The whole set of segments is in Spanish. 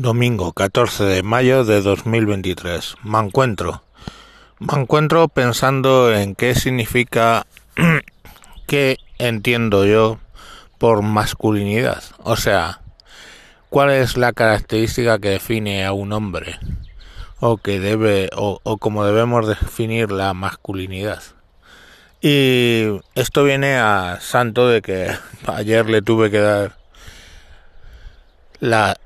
Domingo 14 de mayo de 2023. Me encuentro. Me encuentro pensando en qué significa, qué entiendo yo por masculinidad. O sea, cuál es la característica que define a un hombre o que debe o, o cómo debemos definir la masculinidad. Y esto viene a santo de que ayer le tuve que dar la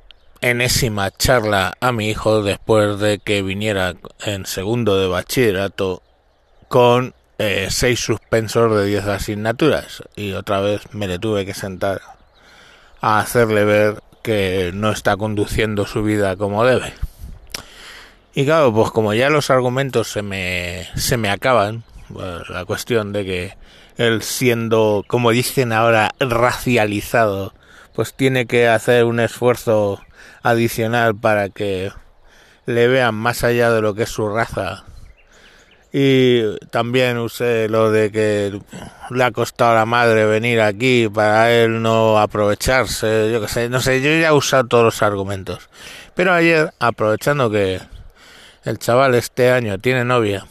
enésima charla a mi hijo después de que viniera en segundo de bachillerato con eh, seis suspensos de diez asignaturas y otra vez me le tuve que sentar a hacerle ver que no está conduciendo su vida como debe. Y claro, pues como ya los argumentos se me, se me acaban, la cuestión de que él siendo, como dicen ahora, racializado, pues tiene que hacer un esfuerzo adicional para que le vean más allá de lo que es su raza. Y también usé lo de que le ha costado a la madre venir aquí para él no aprovecharse, yo que sé, no sé, yo ya he usado todos los argumentos. Pero ayer, aprovechando que el chaval este año tiene novia,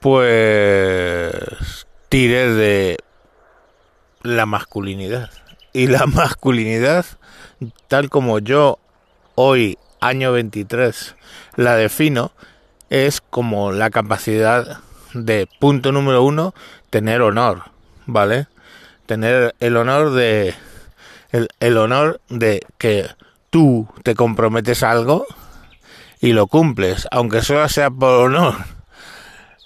pues tiré de la masculinidad. Y la masculinidad tal como yo hoy, año 23, la defino, es como la capacidad de, punto número uno, tener honor, ¿vale? Tener el honor de, el, honor de que tú te comprometes algo y lo cumples, aunque solo sea por honor.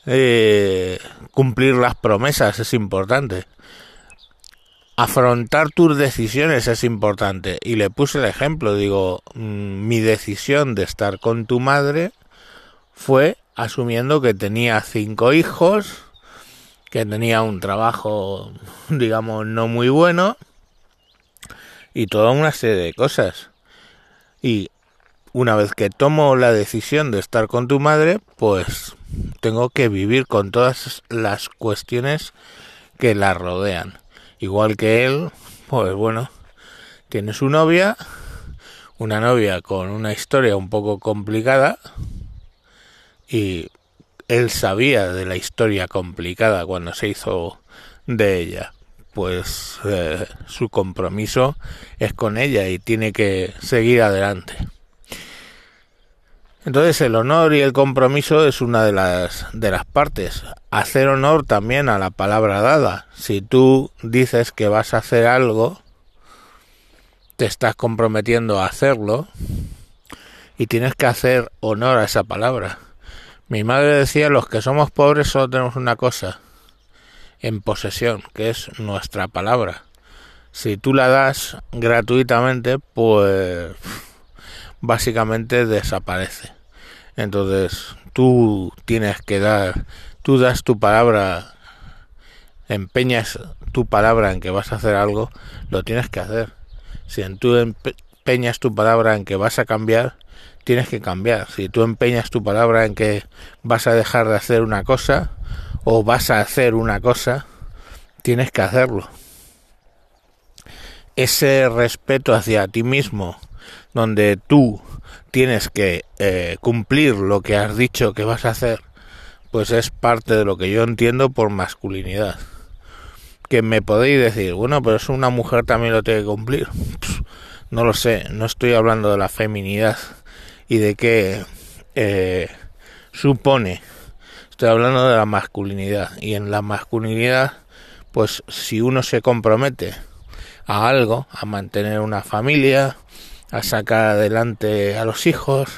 Eh, cumplir las promesas es importante afrontar tus decisiones es importante. Y le puse el ejemplo, digo, mm, mi decisión de estar con tu madre fue asumiendo que tenía cinco hijos, que tenía un trabajo, digamos, no muy bueno, y toda una serie de cosas. Y una vez que tomo la decisión de estar con tu madre, pues tengo que vivir con todas las cuestiones que la rodean igual que él, pues bueno, tiene su novia, una novia con una historia un poco complicada y él sabía de la historia complicada cuando se hizo de ella. Pues eh, su compromiso es con ella y tiene que seguir adelante. Entonces el honor y el compromiso es una de las de las partes. Hacer honor también a la palabra dada. Si tú dices que vas a hacer algo, te estás comprometiendo a hacerlo y tienes que hacer honor a esa palabra. Mi madre decía, los que somos pobres solo tenemos una cosa en posesión, que es nuestra palabra. Si tú la das gratuitamente, pues básicamente desaparece. Entonces, tú tienes que dar, tú das tu palabra, empeñas tu palabra en que vas a hacer algo, lo tienes que hacer. Si tú empeñas tu palabra en que vas a cambiar, tienes que cambiar. Si tú empeñas tu palabra en que vas a dejar de hacer una cosa o vas a hacer una cosa, tienes que hacerlo. Ese respeto hacia ti mismo donde tú tienes que eh, cumplir lo que has dicho que vas a hacer, pues es parte de lo que yo entiendo por masculinidad. Que me podéis decir, bueno, pero es una mujer también lo tiene que cumplir. no lo sé, no estoy hablando de la feminidad y de qué eh, supone. Estoy hablando de la masculinidad. Y en la masculinidad, pues si uno se compromete a algo, a mantener una familia, a sacar adelante a los hijos,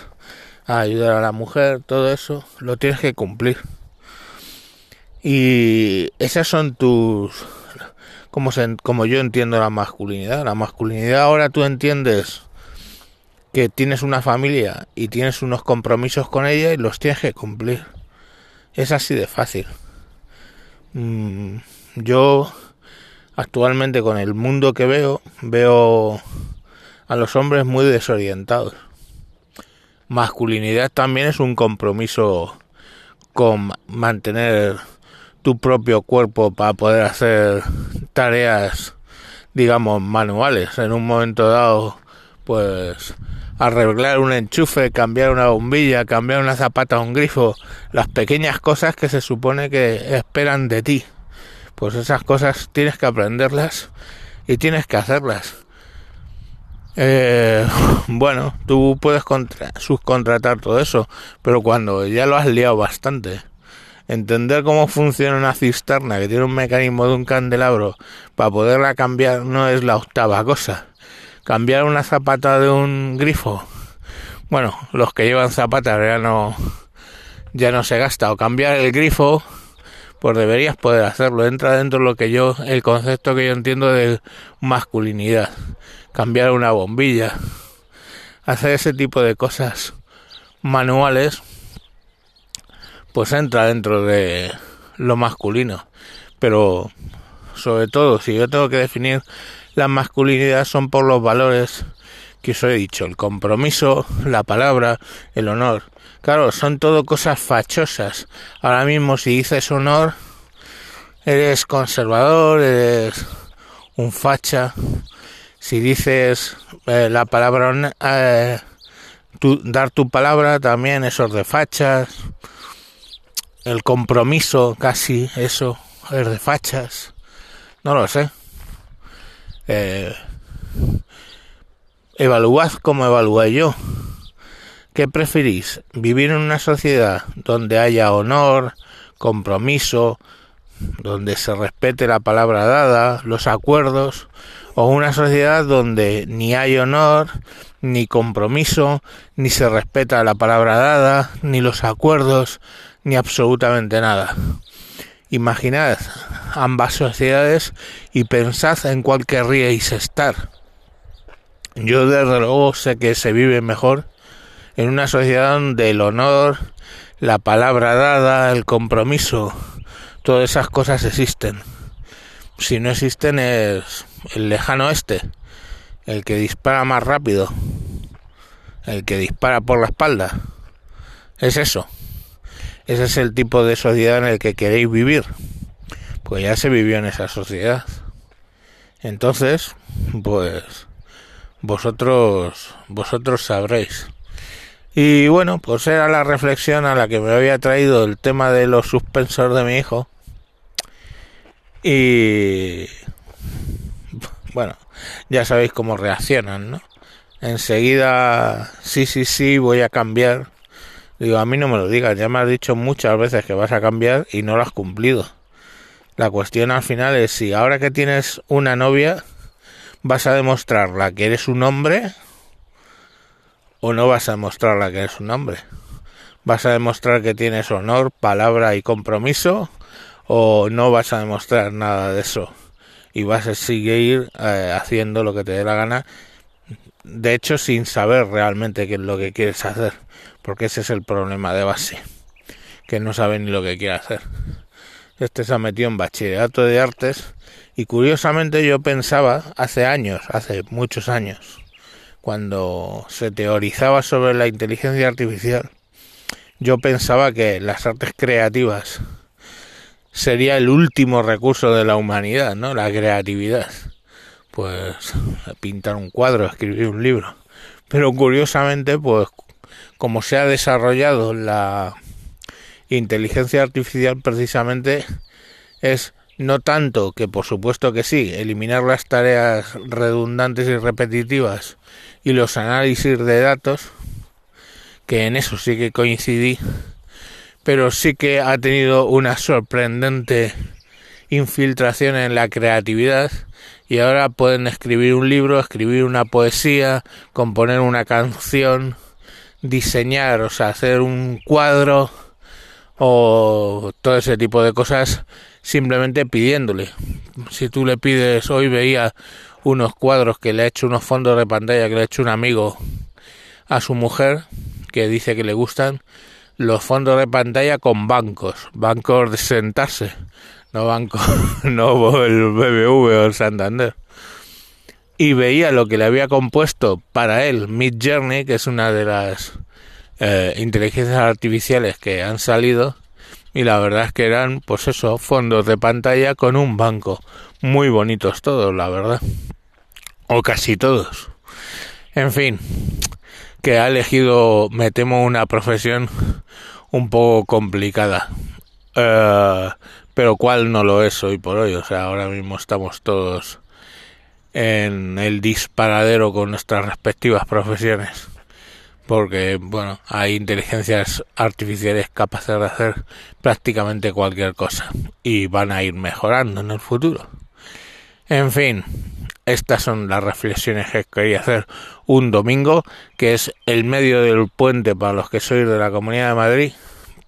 a ayudar a la mujer, todo eso, lo tienes que cumplir. Y esas son tus... Como, como yo entiendo la masculinidad. La masculinidad ahora tú entiendes que tienes una familia y tienes unos compromisos con ella y los tienes que cumplir. Es así de fácil. Mm, yo actualmente con el mundo que veo, veo a los hombres muy desorientados. Masculinidad también es un compromiso con mantener tu propio cuerpo para poder hacer tareas, digamos, manuales. En un momento dado, pues arreglar un enchufe, cambiar una bombilla, cambiar una zapata a un grifo, las pequeñas cosas que se supone que esperan de ti. Pues esas cosas tienes que aprenderlas y tienes que hacerlas. Eh, bueno, tú puedes subcontratar todo eso, pero cuando ya lo has liado bastante, entender cómo funciona una cisterna que tiene un mecanismo de un candelabro para poderla cambiar no es la octava cosa. Cambiar una zapata de un grifo, bueno, los que llevan zapatas ya no, ya no se gasta. O cambiar el grifo, pues deberías poder hacerlo. Entra dentro de lo que yo, el concepto que yo entiendo de masculinidad cambiar una bombilla, hacer ese tipo de cosas manuales, pues entra dentro de lo masculino. Pero sobre todo, si yo tengo que definir la masculinidad, son por los valores que os he dicho, el compromiso, la palabra, el honor. Claro, son todo cosas fachosas. Ahora mismo si dices honor, eres conservador, eres un facha, si dices eh, la palabra eh, dar tu palabra también esos de fachas el compromiso casi eso es de fachas no lo sé eh, evaluad como evalué yo ¿qué preferís? vivir en una sociedad donde haya honor compromiso donde se respete la palabra dada los acuerdos o una sociedad donde ni hay honor, ni compromiso, ni se respeta la palabra dada, ni los acuerdos, ni absolutamente nada. Imaginad ambas sociedades y pensad en cuál querríais estar. Yo desde luego sé que se vive mejor en una sociedad donde el honor, la palabra dada, el compromiso, todas esas cosas existen. Si no existen es el lejano este, el que dispara más rápido, el que dispara por la espalda. Es eso. Ese es el tipo de sociedad en el que queréis vivir. Pues ya se vivió en esa sociedad. Entonces, pues vosotros vosotros sabréis. Y bueno, pues era la reflexión a la que me había traído el tema de los suspensos de mi hijo. Y bueno, ya sabéis cómo reaccionan, ¿no? Enseguida, sí, sí, sí, voy a cambiar. Digo, a mí no me lo digas, ya me has dicho muchas veces que vas a cambiar y no lo has cumplido. La cuestión al final es si ahora que tienes una novia vas a demostrarla que eres un hombre o no vas a demostrarla que eres un hombre. Vas a demostrar que tienes honor, palabra y compromiso o no vas a demostrar nada de eso y vas a seguir eh, haciendo lo que te dé la gana, de hecho sin saber realmente qué es lo que quieres hacer, porque ese es el problema de base, que no sabe ni lo que quiere hacer. Este se ha metido en bachillerato de artes y curiosamente yo pensaba hace años, hace muchos años, cuando se teorizaba sobre la inteligencia artificial, yo pensaba que las artes creativas sería el último recurso de la humanidad, ¿no? La creatividad. Pues pintar un cuadro, escribir un libro. Pero curiosamente, pues como se ha desarrollado la inteligencia artificial precisamente es no tanto que por supuesto que sí, eliminar las tareas redundantes y repetitivas y los análisis de datos, que en eso sí que coincidí pero sí que ha tenido una sorprendente infiltración en la creatividad y ahora pueden escribir un libro, escribir una poesía, componer una canción, diseñar, o sea, hacer un cuadro o todo ese tipo de cosas simplemente pidiéndole. Si tú le pides, hoy veía unos cuadros que le ha hecho unos fondos de pantalla que le ha hecho un amigo a su mujer que dice que le gustan los fondos de pantalla con bancos, bancos de sentarse, no bancos, no el BBV o el Santander. Y veía lo que le había compuesto para él Mid Journey, que es una de las eh, inteligencias artificiales que han salido, y la verdad es que eran, pues eso, fondos de pantalla con un banco. Muy bonitos todos, la verdad. O casi todos. En fin, que ha elegido, me temo, una profesión un poco complicada. Eh, pero cuál no lo es hoy por hoy. O sea, ahora mismo estamos todos en el disparadero con nuestras respectivas profesiones. Porque, bueno, hay inteligencias artificiales capaces de hacer prácticamente cualquier cosa. Y van a ir mejorando en el futuro. En fin, estas son las reflexiones que quería hacer un domingo, que es el medio del puente para los que sois de la Comunidad de Madrid,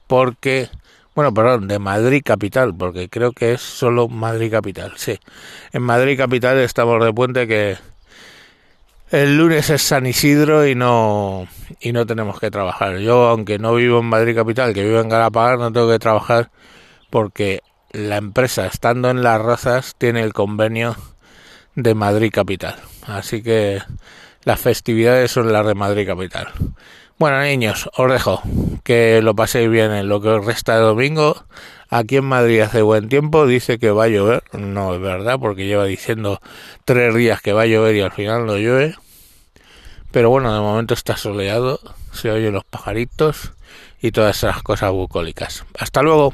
porque bueno, perdón, de Madrid Capital, porque creo que es solo Madrid Capital, sí. En Madrid Capital estamos de puente que el lunes es San Isidro y no y no tenemos que trabajar. Yo, aunque no vivo en Madrid Capital, que vivo en Galapagar, no tengo que trabajar porque la empresa, estando en Las Rozas, tiene el convenio de Madrid Capital. Así que las festividades son las de Madrid Capital. Bueno, niños, os dejo. Que lo paséis bien en lo que resta de domingo. Aquí en Madrid hace buen tiempo, dice que va a llover. No es verdad, porque lleva diciendo tres días que va a llover y al final no llueve. Pero bueno, de momento está soleado, se oyen los pajaritos y todas esas cosas bucólicas. Hasta luego.